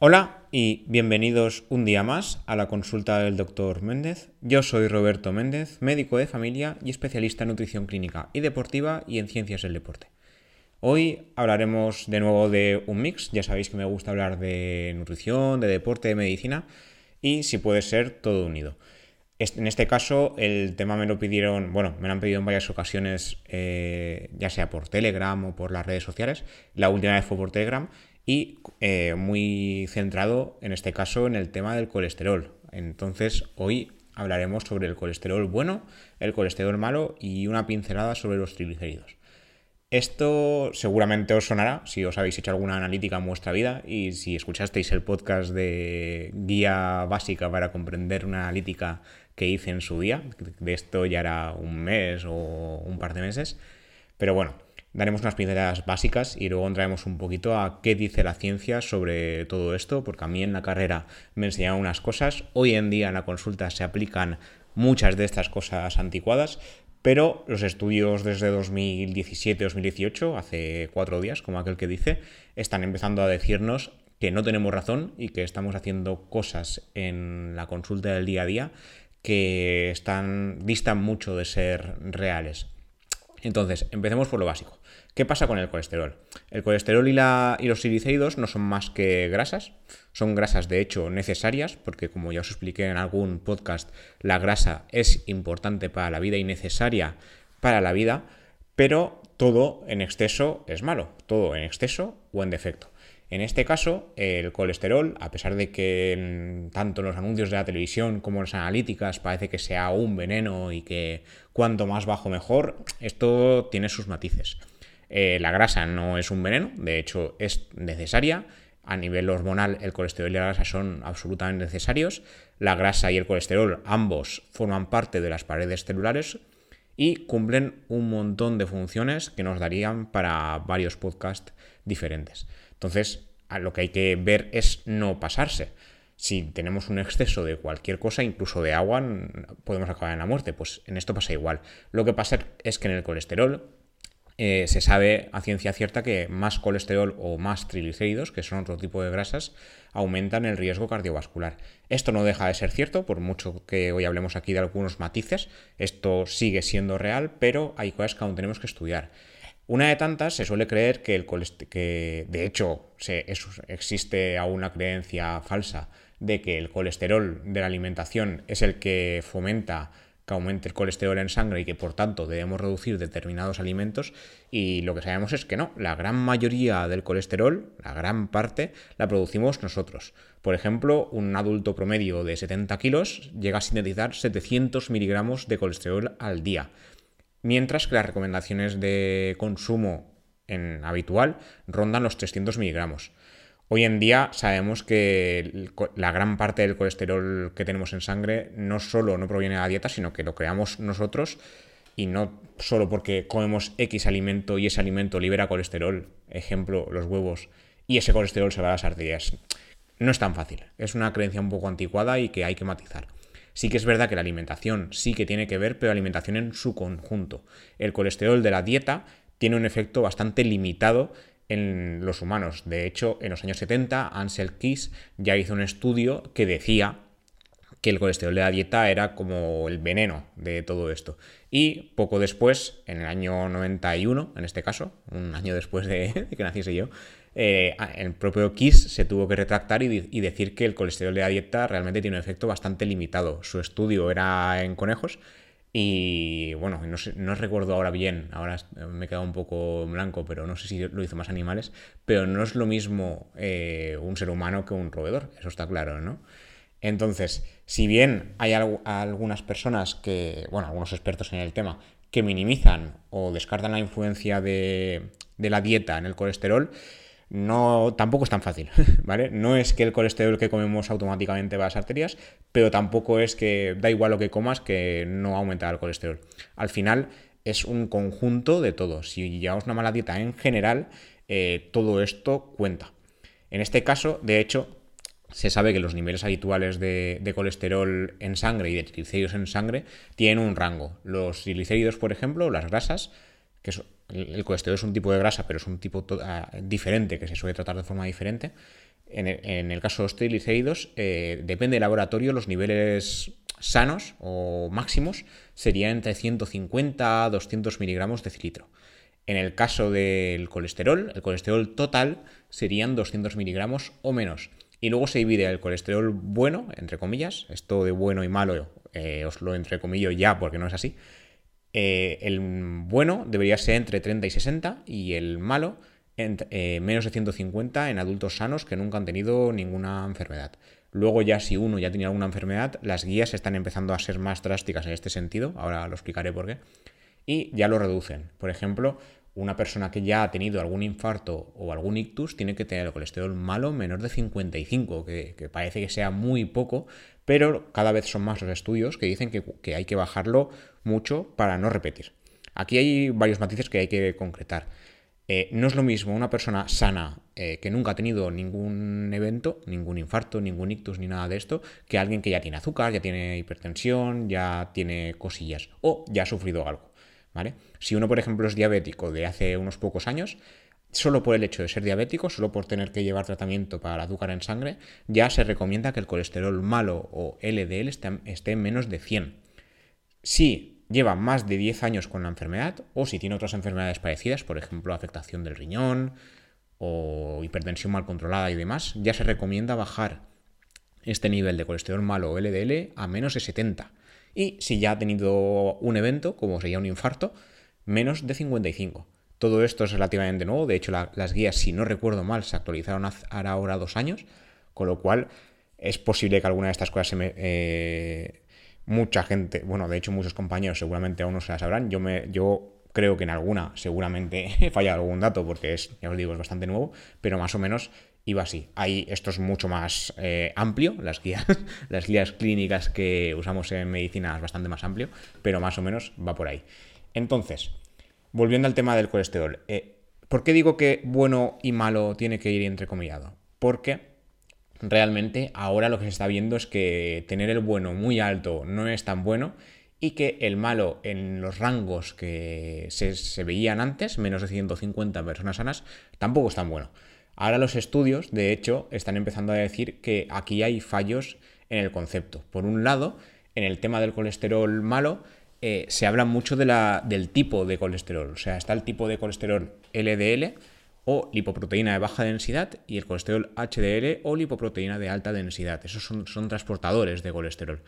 Hola y bienvenidos un día más a la consulta del doctor Méndez. Yo soy Roberto Méndez, médico de familia y especialista en nutrición clínica y deportiva y en ciencias del deporte. Hoy hablaremos de nuevo de un mix, ya sabéis que me gusta hablar de nutrición, de deporte, de medicina y si puede ser todo unido. En este caso el tema me lo pidieron, bueno, me lo han pedido en varias ocasiones, eh, ya sea por Telegram o por las redes sociales. La última vez fue por Telegram y eh, muy centrado en este caso en el tema del colesterol. Entonces hoy hablaremos sobre el colesterol bueno, el colesterol malo y una pincelada sobre los triglicéridos. Esto seguramente os sonará si os habéis hecho alguna analítica en vuestra vida y si escuchasteis el podcast de guía básica para comprender una analítica que hice en su día. De esto ya era un mes o un par de meses. Pero bueno, daremos unas pinceladas básicas y luego entraremos un poquito a qué dice la ciencia sobre todo esto, porque a mí en la carrera me enseñaron unas cosas, hoy en día en la consulta se aplican muchas de estas cosas anticuadas, pero los estudios desde 2017-2018, hace cuatro días, como aquel que dice, están empezando a decirnos que no tenemos razón y que estamos haciendo cosas en la consulta del día a día que están distan mucho de ser reales. Entonces, empecemos por lo básico. ¿Qué pasa con el colesterol? El colesterol y, los triglicéridos no son más que grasas, son grasas de hecho necesarias, porque como ya os expliqué en algún podcast, la grasa es importante para la vida y necesaria para la vida, pero todo en exceso es malo, todo en exceso o en defecto. En este caso, el colesterol, a pesar de que tanto en los anuncios de la televisión como las analíticas parece que sea un veneno y que cuanto más bajo mejor, esto tiene sus matices. Eh, la grasa no es un veneno, de hecho es necesaria. A nivel hormonal, el colesterol y la grasa son absolutamente necesarios. La grasa y el colesterol ambos forman parte de las paredes celulares y cumplen un montón de funciones que nos darían para varios podcasts diferentes. Entonces, lo que hay que ver es no pasarse. Si tenemos un exceso de cualquier cosa, incluso de agua, podemos acabar en la muerte. Pues en esto pasa igual. Lo que pasa es que en el colesterol eh, se sabe a ciencia cierta que más colesterol o más triglicéridos, que son otro tipo de grasas, aumentan el riesgo cardiovascular. Esto no deja de ser cierto, por mucho que hoy hablemos aquí de algunos matices, esto sigue siendo real, pero hay cosas que aún tenemos que estudiar. Una de tantas se suele creer que el que de hecho se, existe aún una creencia falsa de que el colesterol de la alimentación es el que fomenta que aumente el colesterol en sangre y que por tanto debemos reducir determinados alimentos y lo que sabemos es que no, la gran mayoría del colesterol, la gran parte, la producimos nosotros. Por ejemplo, un adulto promedio de 70 kilos llega a sintetizar 700 miligramos de colesterol al día mientras que las recomendaciones de consumo en habitual rondan los 300 miligramos. Hoy en día sabemos que la gran parte del colesterol que tenemos en sangre no solo no proviene de la dieta, sino que lo creamos nosotros y no solo porque comemos X alimento y ese alimento libera colesterol, ejemplo, los huevos, y ese colesterol se va a las arterias. No es tan fácil, es una creencia un poco anticuada y que hay que matizar. Sí que es verdad que la alimentación sí que tiene que ver, pero la alimentación en su conjunto. El colesterol de la dieta tiene un efecto bastante limitado en los humanos. De hecho, en los años 70, Ansel Keys ya hizo un estudio que decía que el colesterol de la dieta era como el veneno de todo esto. Y poco después, en el año 91, en este caso, un año después de, que naciese yo, eh, el propio Kiss se tuvo que retractar y, decir que el colesterol de la dieta realmente tiene un efecto bastante limitado. Su estudio era en conejos y bueno, no, recuerdo ahora bien, ahora me he quedado un poco blanco, pero no sé si lo hizo más animales, pero no es lo mismo eh, un ser humano que un roedor, eso está claro, ¿no? Entonces, si bien hay algunas personas que, bueno, algunos expertos en el tema, que minimizan o descartan la influencia de la dieta en el colesterol, no, tampoco es tan fácil, ¿vale? No es que el colesterol que comemos automáticamente va a las arterias, pero tampoco es que da igual lo que comas que no aumenta el colesterol. Al final es un conjunto de todo. Si llevamos una mala dieta en general, eh, todo esto cuenta. En este caso, de hecho, se sabe que los niveles habituales de, de, colesterol en sangre y de triglicéridos en sangre tienen un rango. Los triglicéridos, por ejemplo, las grasas, que el colesterol es un tipo de grasa, pero es un tipo diferente que se suele tratar de forma diferente. En el, caso de los triglicéridos, eh, depende del laboratorio, los niveles sanos o máximos serían entre 150 a 200 miligramos de cilitro. En el caso del colesterol, el colesterol total serían 200 miligramos o menos. Y luego se divide el colesterol bueno, entre comillas, esto de bueno y malo eh, os lo entrecomillo ya porque no es así. Eh, el bueno debería ser entre 30 y 60 y el malo eh, menos de 150 en adultos sanos que nunca han tenido ninguna enfermedad. Luego ya si uno ya tenía alguna enfermedad, las guías están empezando a ser más drásticas en este sentido, ahora lo explicaré por qué, y ya lo reducen. Por ejemplo, una persona que ya ha tenido algún infarto o algún ictus tiene que tener el colesterol malo menor de 55, que, parece que sea muy poco, pero cada vez son más los estudios que dicen que, hay que bajarlo mucho para no repetir. Aquí hay varios matices que hay que concretar. Eh, no es lo mismo una persona sana eh, que nunca ha tenido ningún evento, ningún infarto, ningún ictus ni nada de esto, que alguien que ya tiene azúcar, ya tiene hipertensión, ya tiene cosillas o ya ha sufrido algo. Si uno, por ejemplo, es diabético de hace unos pocos años, solo por el hecho de ser diabético, solo por tener que llevar tratamiento para el azúcar en sangre, ya se recomienda que el colesterol malo o LDL esté, en menos de 100. Si lleva más de 10 años con la enfermedad o si tiene otras enfermedades parecidas, por ejemplo, afectación del riñón o hipertensión mal controlada y demás, ya se recomienda bajar este nivel de colesterol malo o LDL a menos de 70 y si ya ha tenido un evento, como sería un infarto, menos de 55. Todo esto es relativamente nuevo, de hecho las guías, si no recuerdo mal, se actualizaron hace ahora dos años, con lo cual es posible que alguna de estas cosas se me... Eh, mucha gente, bueno, de hecho muchos compañeros seguramente aún no se las sabrán, yo, me, yo creo que en alguna seguramente he fallado algún dato porque es, ya os digo, es bastante nuevo, pero más o menos iba así. Ahí esto es mucho más eh, amplio, las guías, las guías clínicas que usamos en medicina es bastante más amplio, pero más o menos va por ahí. Entonces, volviendo al tema del colesterol, eh, ¿por qué digo que bueno y malo tiene que ir entrecomillado? Porque realmente ahora lo que se está viendo es que tener el bueno muy alto no es tan bueno y que el malo en los rangos que se, se veían antes, menos de 150 personas sanas, tampoco es tan bueno. Ahora los estudios, de hecho, están empezando a decir que aquí hay fallos en el concepto. Por un lado, en el tema del colesterol malo, eh, se habla mucho de la, del tipo de colesterol. O sea, está el tipo de colesterol LDL o lipoproteína de baja densidad y el colesterol HDL o lipoproteína de alta densidad. Esos son, son transportadores de colesterol.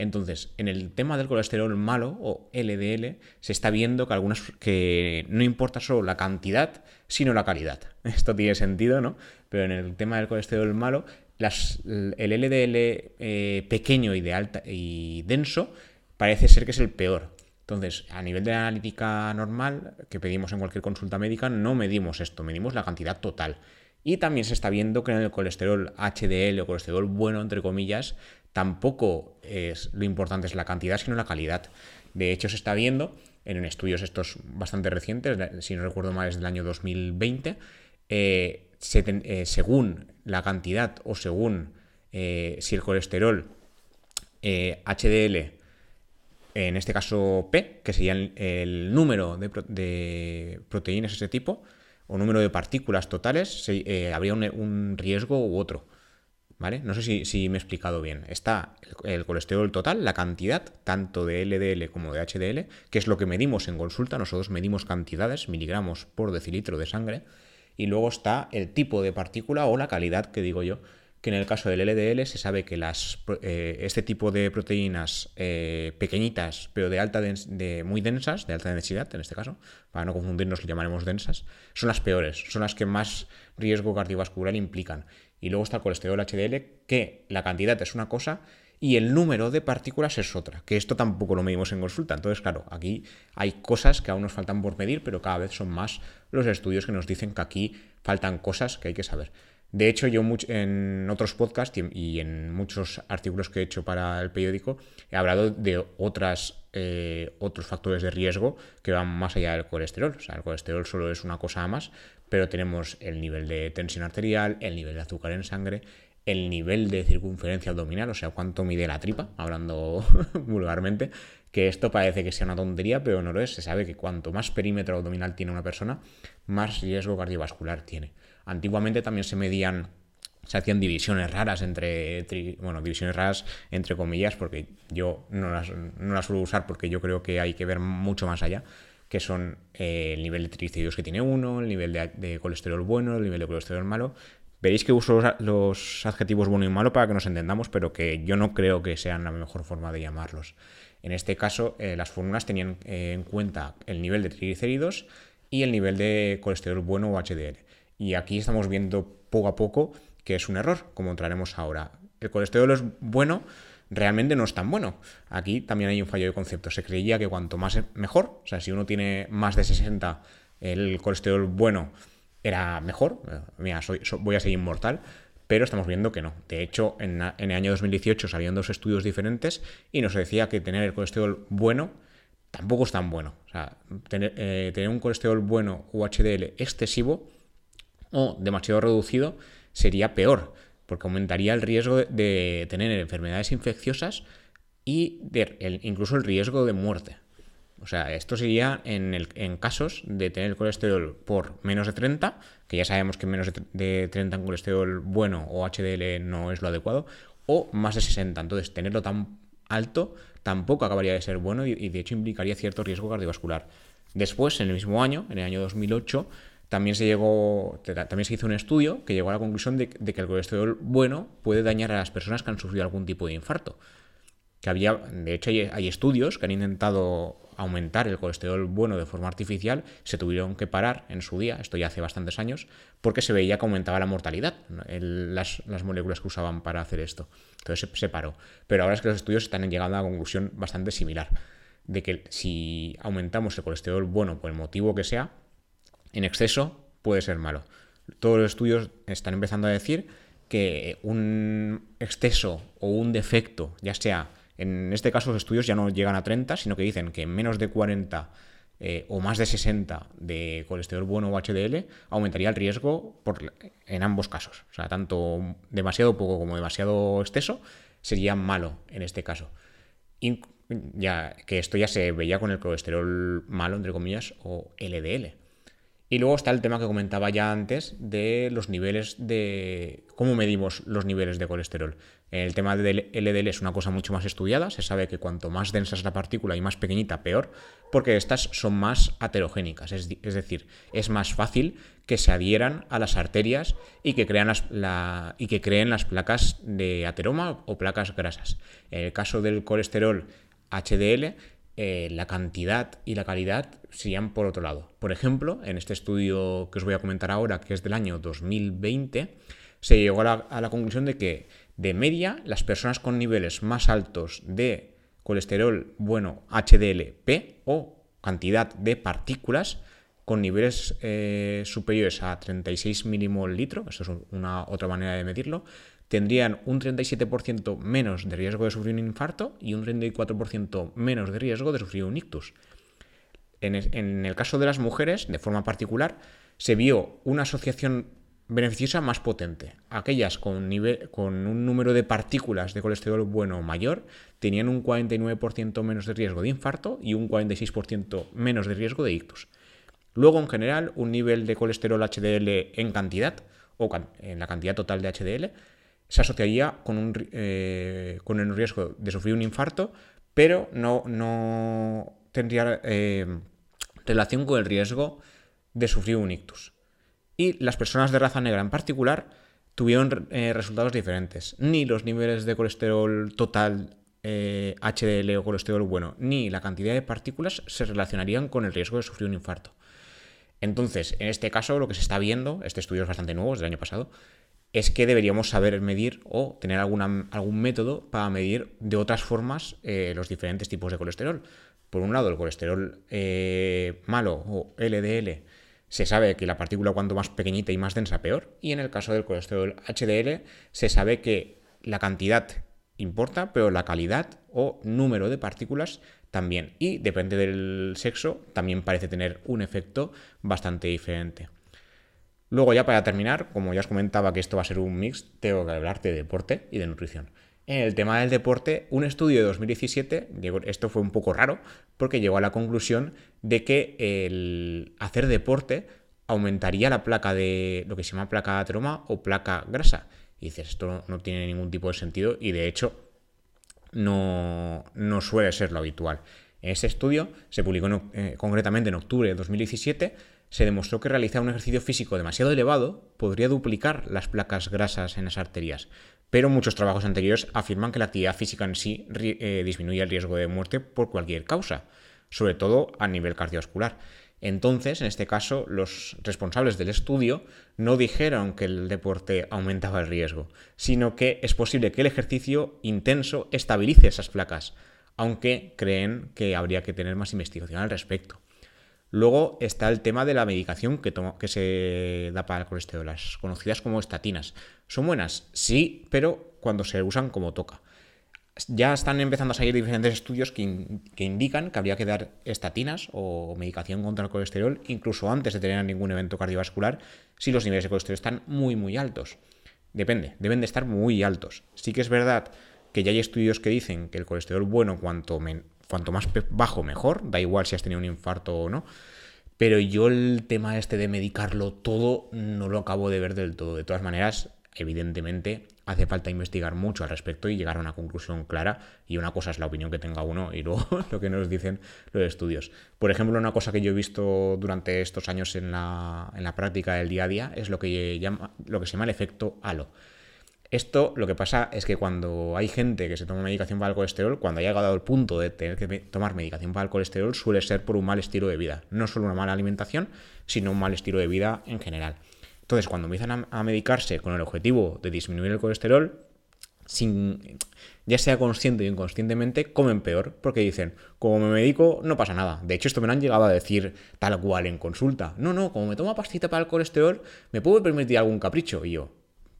Entonces, en el tema del colesterol malo o LDL, se está viendo que algunas que no importa solo la cantidad, sino la calidad. Esto tiene sentido, ¿no? Pero en el tema del colesterol malo, el LDL eh, pequeño y de alta y denso parece ser que es el peor. Entonces, a nivel de analítica normal que pedimos en cualquier consulta médica, no medimos esto, medimos la cantidad total. Y también se está viendo que en el colesterol HDL o colesterol bueno, entre comillas, tampoco es lo importante es la cantidad, sino la calidad. De hecho, se está viendo en estudios estos bastante recientes, si no recuerdo mal es del año 2020, eh, eh, según la cantidad o según eh, si el colesterol HDL, en este caso P, que sería el, número de, proteínas de ese tipo, o número de partículas totales, habría un riesgo u otro. No sé si, me he explicado bien. Está el, colesterol total, la cantidad, tanto de LDL como de HDL, que es lo que medimos en consulta. Nosotros medimos cantidades, miligramos por decilitro de sangre. Y luego está el tipo de partícula o la calidad, que digo yo, que en el caso del LDL se sabe que las, eh, este tipo de proteínas eh, pequeñitas, pero de alta muy densas, de alta densidad en este caso, para no confundirnos, lo llamaremos densas, son las peores, son las que más riesgo cardiovascular implican. Y luego está el colesterol HDL, que la cantidad es una cosa y el número de partículas es otra, que esto tampoco lo medimos en consulta. Entonces, claro, aquí hay cosas que aún nos faltan por medir, pero cada vez son más los estudios que nos dicen que aquí faltan cosas que hay que saber. De hecho, yo en otros podcasts y en muchos artículos que he hecho para el periódico he hablado de otras, eh, otros factores de riesgo que van más allá del colesterol. O sea, el colesterol solo es una cosa más, pero tenemos el nivel de tensión arterial, el nivel de azúcar en sangre, el nivel de circunferencia abdominal, o sea, cuánto mide la tripa, hablando vulgarmente, que esto parece que sea una tontería, pero no lo es. Se sabe que cuanto más perímetro abdominal tiene una persona, más riesgo cardiovascular tiene. Antiguamente también se medían se hacían divisiones raras entre, bueno, divisiones raras entre comillas, porque yo no las, no las suelo usar porque yo creo que hay que ver mucho más allá, que son eh, el nivel de triglicéridos que tiene uno, el nivel de, colesterol bueno, el nivel de colesterol malo. Veréis que uso los, adjetivos bueno y malo para que nos entendamos, pero que yo no creo que sean la mejor forma de llamarlos. En este caso, eh, las fórmulas tenían eh, en cuenta el nivel de triglicéridos y el nivel de colesterol bueno o HDL. Y aquí estamos viendo poco a poco que es un error, como entraremos ahora. El colesterol es bueno, realmente no es tan bueno. Aquí también hay un fallo de concepto. Se creía que cuanto más mejor, o sea, si uno tiene más de 60, el colesterol bueno era mejor. Mira, soy, voy a ser inmortal. Pero estamos viendo que no. De hecho, en, el año 2018 salían dos estudios diferentes y nos decía que tener el colesterol bueno tampoco es tan bueno. O sea, tener, eh, tener un colesterol bueno o HDL excesivo o demasiado reducido sería peor, porque aumentaría el riesgo de tener enfermedades infecciosas y incluso el riesgo de muerte. O sea, esto sería en, el, en, casos de tener el colesterol por menos de 30, que ya sabemos que menos de 30 en colesterol bueno o HDL no es lo adecuado, o más de 60. Entonces, tenerlo tan alto tampoco acabaría de ser bueno y, y de hecho implicaría cierto riesgo cardiovascular. Después, en el mismo año, en el año 2008, también se, llegó, también se hizo un estudio que llegó a la conclusión de, que el colesterol bueno puede dañar a las personas que han sufrido algún tipo de infarto. Que había, de hecho, hay, estudios que han intentado aumentar el colesterol bueno de forma artificial, se tuvieron que parar en su día, esto ya hace bastantes años, porque se veía que aumentaba la mortalidad, las, moléculas que usaban para hacer esto. Entonces se, paró. Pero ahora es que los estudios están llegando a una conclusión bastante similar, de que si aumentamos el colesterol bueno por el motivo que sea, en exceso puede ser malo. Todos los estudios están empezando a decir que un exceso o un defecto, ya sea, en este caso los estudios ya no llegan a 30, sino que dicen que menos de 40 eh, o más de 60 de colesterol bueno o HDL aumentaría el riesgo en ambos casos. O sea, tanto demasiado poco como demasiado exceso sería malo en este caso. ya que esto ya se veía con el colesterol malo, entre comillas, o LDL. Y luego está el tema que comentaba ya antes de los niveles de... cómo medimos los niveles de colesterol. El tema del LDL es una cosa mucho más estudiada, se sabe que cuanto más densa es la partícula y más pequeñita, peor, porque estas son más aterogénicas, es, decir, es más fácil que se adhieran a las arterias y que, y que creen las placas de ateroma o placas grasas. En el caso del colesterol HDL, eh, la cantidad y la calidad serían por otro lado. Por ejemplo, en este estudio que os voy a comentar ahora, que es del año 2020, se llegó a la, conclusión de que, de media, las personas con niveles más altos de colesterol bueno HDLP o cantidad de partículas con niveles eh, superiores a 36 milimol litro, eso es una otra manera de medirlo, tendrían un 37% menos de riesgo de sufrir un infarto y un 34% menos de riesgo de sufrir un ictus. En, el caso de las mujeres, de forma particular, se vio una asociación beneficiosa más potente. Aquellas con, con un número de partículas de colesterol bueno mayor tenían un 49% menos de riesgo de infarto y un 46% menos de riesgo de ictus. Luego, en general, un nivel de colesterol HDL en cantidad, o en la cantidad total de HDL, se asociaría con, un, eh, el riesgo de sufrir un infarto, pero no, no tendría eh, relación con el riesgo de sufrir un ictus. Y las personas de raza negra en particular tuvieron eh, resultados diferentes. Ni los niveles de colesterol total HDL o colesterol bueno, ni la cantidad de partículas se relacionarían con el riesgo de sufrir un infarto. Entonces, en este caso, lo que se está viendo, este estudio es bastante nuevo, es del año pasado, es que deberíamos saber medir o tener algún método para medir de otras formas eh, los diferentes tipos de colesterol. Por un lado, el colesterol eh, malo o LDL, se sabe que la partícula cuanto más pequeñita y más densa, peor. Y en el caso del colesterol HDL, se sabe que la cantidad importa, pero la calidad o número de partículas también. Y depende del sexo, también parece tener un efecto bastante diferente. Luego ya para terminar, como ya os comentaba que esto va a ser un mix, tengo que hablarte de deporte y de nutrición. En el tema del deporte, un estudio de 2017, esto fue un poco raro, porque llegó a la conclusión de que el hacer deporte aumentaría la placa de lo que se llama placa ateroma o placa grasa. Y dices, esto no, tiene ningún tipo de sentido y de hecho no, no suele ser lo habitual. Este estudio se publicó eh, concretamente en octubre de 2017 se demostró que realizar un ejercicio físico demasiado elevado podría duplicar las placas grasas en las arterias, pero muchos trabajos anteriores afirman que la actividad física en sí eh, disminuye el riesgo de muerte por cualquier causa, sobre todo a nivel cardiovascular. Entonces, en este caso, los responsables del estudio no dijeron que el deporte aumentaba el riesgo, sino que es posible que el ejercicio intenso estabilice esas placas, aunque creen que habría que tener más investigación al respecto. Luego está el tema de la medicación que, se da para el colesterol, las conocidas como estatinas. ¿Son buenas? Sí, pero cuando se usan como toca. Ya están empezando a salir diferentes estudios que, que, indican que habría que dar estatinas o medicación contra el colesterol incluso antes de tener ningún evento cardiovascular si los niveles de colesterol están muy muy altos. Depende, deben de estar muy altos. Sí que es verdad que ya hay estudios que dicen que el colesterol bueno cuanto, cuanto más bajo mejor, da igual si has tenido un infarto o no. Pero yo el tema este de medicarlo todo no lo acabo de ver del todo. De todas maneras, evidentemente hace falta investigar mucho al respecto y llegar a una conclusión clara. Y una cosa es la opinión que tenga uno y luego lo que nos dicen los estudios. Por ejemplo, una cosa que yo he visto durante estos años en la, en la práctica del día a día es lo que, llama, lo que se llama el efecto halo. Esto lo que pasa es que cuando hay gente que se toma medicación para el colesterol, cuando ha llegado al punto de tener que tomar medicación para el colesterol, suele ser por un mal estilo de vida. No solo una mala alimentación, sino un mal estilo de vida en general. Entonces, cuando empiezan a, medicarse con el objetivo de disminuir el colesterol, sin, ya sea consciente o inconscientemente, comen peor, porque dicen, como me medico, no pasa nada. De hecho, esto me lo han llegado a decir tal cual en consulta. No, no, como me tomo pastita para el colesterol, me puedo permitir algún capricho. Y yo,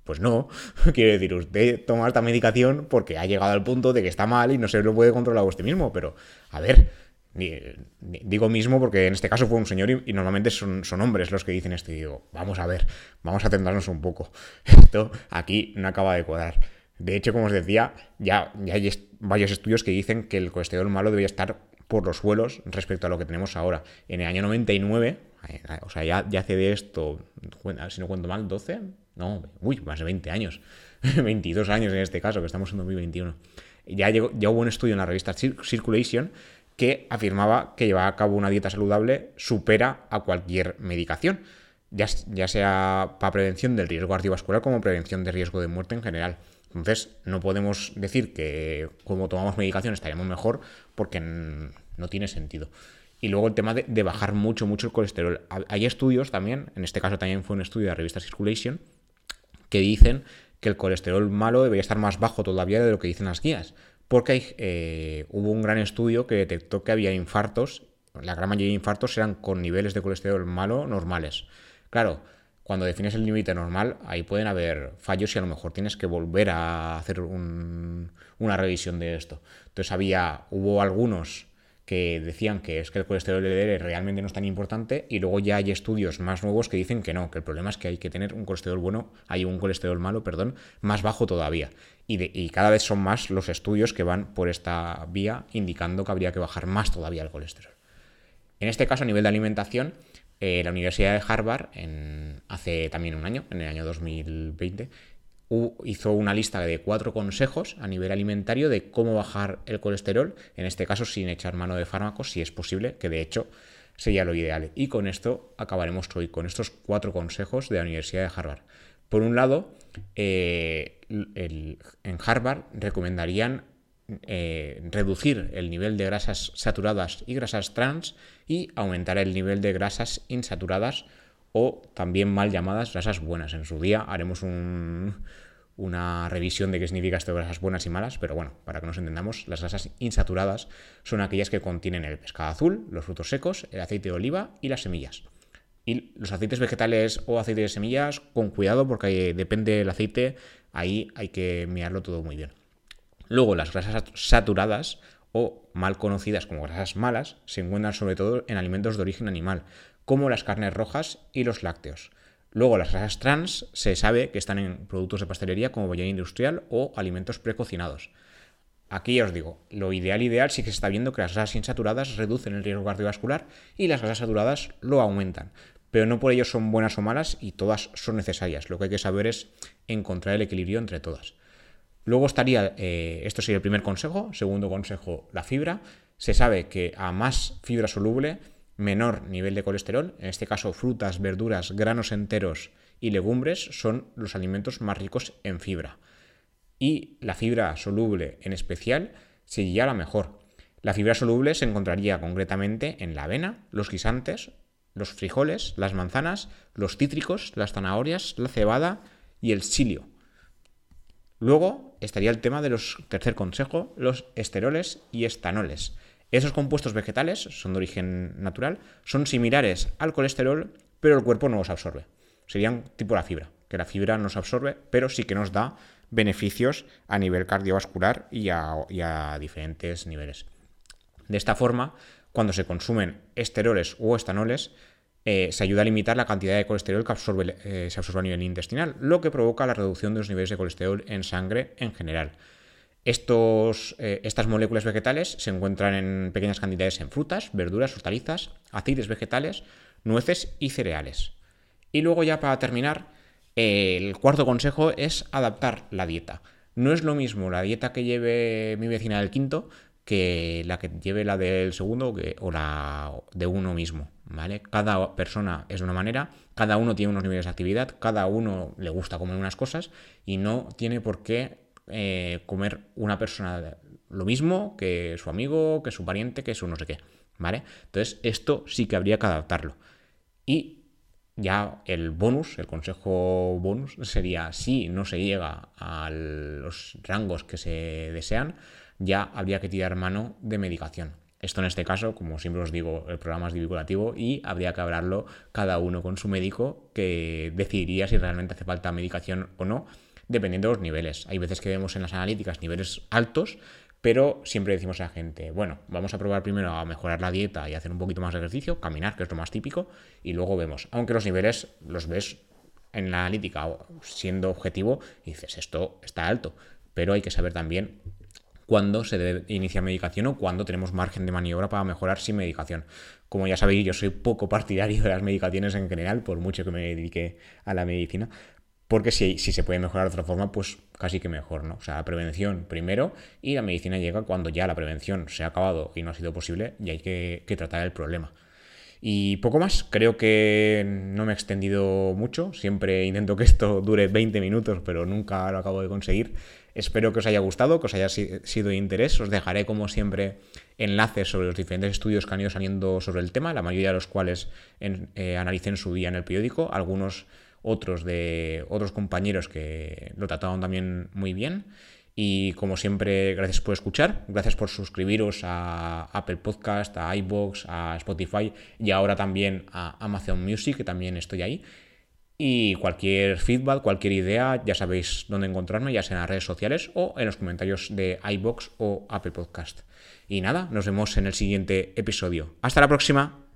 pues no, quiere decir, usted toma esta medicación porque ha llegado al punto de que está mal y no se lo puede controlar usted mismo, pero a ver, digo mismo porque en este caso fue un señor y, normalmente son, son, hombres los que dicen esto y digo, vamos a ver, vamos a centrarnos un poco. Esto aquí no acaba de cuadrar. De hecho, como os decía, ya, ya hay varios estudios que dicen que el colesterol malo debería estar por los suelos respecto a lo que tenemos ahora. En el año 99, eh, o sea, ya, ya hace de esto, si no cuento mal, 12, no, uy, más de 20 años, 22 años en este caso, que estamos en 2021. Ya, llegó, ya hubo un estudio en la revista Circulation que afirmaba que llevar a cabo una dieta saludable supera a cualquier medicación, ya, sea para prevención del riesgo cardiovascular como prevención de riesgo de muerte en general. Entonces, no podemos decir que como tomamos medicación estaríamos mejor porque no tiene sentido. Y luego el tema de, de, bajar mucho, mucho el colesterol. Hay estudios también, en este caso también fue un estudio de la revista Circulation, que dicen que el colesterol malo debería estar más bajo todavía de lo que dicen las guías. Porque eh, hubo un gran estudio que detectó que había infartos, la gran mayoría de infartos eran con niveles de colesterol malo normales. Claro, cuando defines el límite normal, ahí pueden haber fallos y a lo mejor tienes que volver a hacer una revisión de esto. Entonces había, hubo algunos que decían que es que el colesterol LDL realmente no es tan importante y luego ya hay estudios más nuevos que dicen que no, que el problema es que hay que tener un colesterol bueno, hay un colesterol malo, perdón, más bajo todavía. Y, cada vez son más los estudios que van por esta vía indicando que habría que bajar más todavía el colesterol. En este caso, a nivel de alimentación, eh, la Universidad de Harvard, en, hace también un año, en el año 2020, hizo una lista de cuatro consejos a nivel alimentario de cómo bajar el colesterol, en este caso sin echar mano de fármacos, si es posible, que de hecho sería lo ideal. Y con esto acabaremos hoy, con estos cuatro consejos de la Universidad de Harvard. Por un lado, eh, en Harvard recomendarían eh, reducir el nivel de grasas saturadas y grasas trans y aumentar el nivel de grasas insaturadas o también mal llamadas grasas buenas. En su día haremos una revisión de qué significa esto de grasas buenas y malas, pero bueno, para que nos entendamos, las grasas insaturadas son aquellas que contienen el pescado azul, los frutos secos, el aceite de oliva y las semillas. Y los aceites vegetales o aceites de semillas, con cuidado porque depende del aceite, ahí hay que mirarlo todo muy bien. Luego, las grasas saturadas o mal conocidas como grasas malas se encuentran sobre todo en alimentos de origen animal, como las carnes rojas y los lácteos. Luego las grasas trans se sabe que están en productos de pastelería como bollera industrial o alimentos precocinados. Aquí ya os digo, lo ideal ideal sí que se está viendo que las grasas insaturadas reducen el riesgo cardiovascular y las grasas saturadas lo aumentan. pero no por ello son buenas o malas y todas son necesarias. Lo que hay que saber es encontrar el equilibrio entre todas. Luego estaría, eh, esto sería el primer consejo. Segundo consejo, la fibra. Se sabe que a más fibra soluble, menor nivel de colesterol. En este caso, frutas, verduras, granos enteros y legumbres son los alimentos más ricos en fibra. Y la fibra soluble en especial sería la mejor. La fibra soluble se encontraría concretamente en la avena, los guisantes, los frijoles, las manzanas, los cítricos, las zanahorias, la cebada y el silio. Luego estaría el tema de los tercer consejo, los esteroles y estanoles. Esos compuestos vegetales son de origen natural, son similares al colesterol, pero el cuerpo no los absorbe. Serían tipo la fibra, que la fibra nos absorbe, pero sí que nos da beneficios a nivel cardiovascular y a, diferentes niveles. De esta forma, cuando se consumen esteroles o estanoles, eh, se ayuda a limitar la cantidad de colesterol que eh, se absorbe a nivel intestinal, lo que provoca la reducción de los niveles de colesterol en sangre en general. Estos, eh, estas moléculas vegetales se encuentran en pequeñas cantidades en frutas, verduras, hortalizas, aceites vegetales, nueces y cereales. Y luego ya para terminar, el cuarto consejo es adaptar la dieta. No es lo mismo la dieta que lleve mi vecina del quinto que la que lleve la del segundo o la de uno mismo. ¿vale? Cada persona es de una manera, cada uno tiene unos niveles de actividad, cada uno le gusta comer unas cosas y no tiene por qué eh, comer una persona lo mismo que su amigo, que su pariente, que su no sé qué. ¿Vale? Entonces, esto sí que habría que adaptarlo. Y ya el bonus, el consejo bonus, sería si no se llega a los rangos que se desean, ya habría que tirar mano de medicación. Esto en este caso, como siempre os digo, el programa es divulgativo y habría que hablarlo cada uno con su médico que decidiría si realmente hace falta medicación o no, dependiendo de los niveles. Hay veces que vemos en las analíticas niveles altos, pero siempre decimos a la gente, bueno, vamos a probar primero a mejorar la dieta y hacer un poquito más de ejercicio, caminar, que es lo más típico, y luego vemos. Aunque los niveles los ves en la analítica siendo objetivo dices, esto está alto, pero hay que saber también cuándo se debe iniciar medicación o cuándo tenemos margen de maniobra para mejorar sin medicación. Como ya sabéis, yo soy poco partidario de las medicaciones en general, por mucho que me dedique a la medicina, porque si, si, se puede mejorar de otra forma, pues casi que mejor, ¿no? O sea, prevención primero y la medicina llega cuando ya la prevención se ha acabado y no ha sido posible y hay que, tratar el problema. Y poco más, creo que no me he extendido mucho, siempre intento que esto dure 20 minutos, pero nunca lo acabo de conseguir. Espero que os haya gustado, que os haya sido de interés. Os dejaré, como siempre, enlaces sobre los diferentes estudios que han ido saliendo sobre el tema, la mayoría de los cuales eh, en su día en el periódico, algunos otros de otros compañeros que lo trataron también muy bien. Y como siempre, gracias por escuchar, gracias por suscribiros a Apple Podcast, a iBox, a Spotify y ahora también a Amazon Music, que también estoy ahí. Y cualquier feedback, cualquier idea, ya sabéis dónde encontrarme, ya sea en las redes sociales o en los comentarios de iBox o Apple Podcast. Y nada, nos vemos en el siguiente episodio. Hasta la próxima.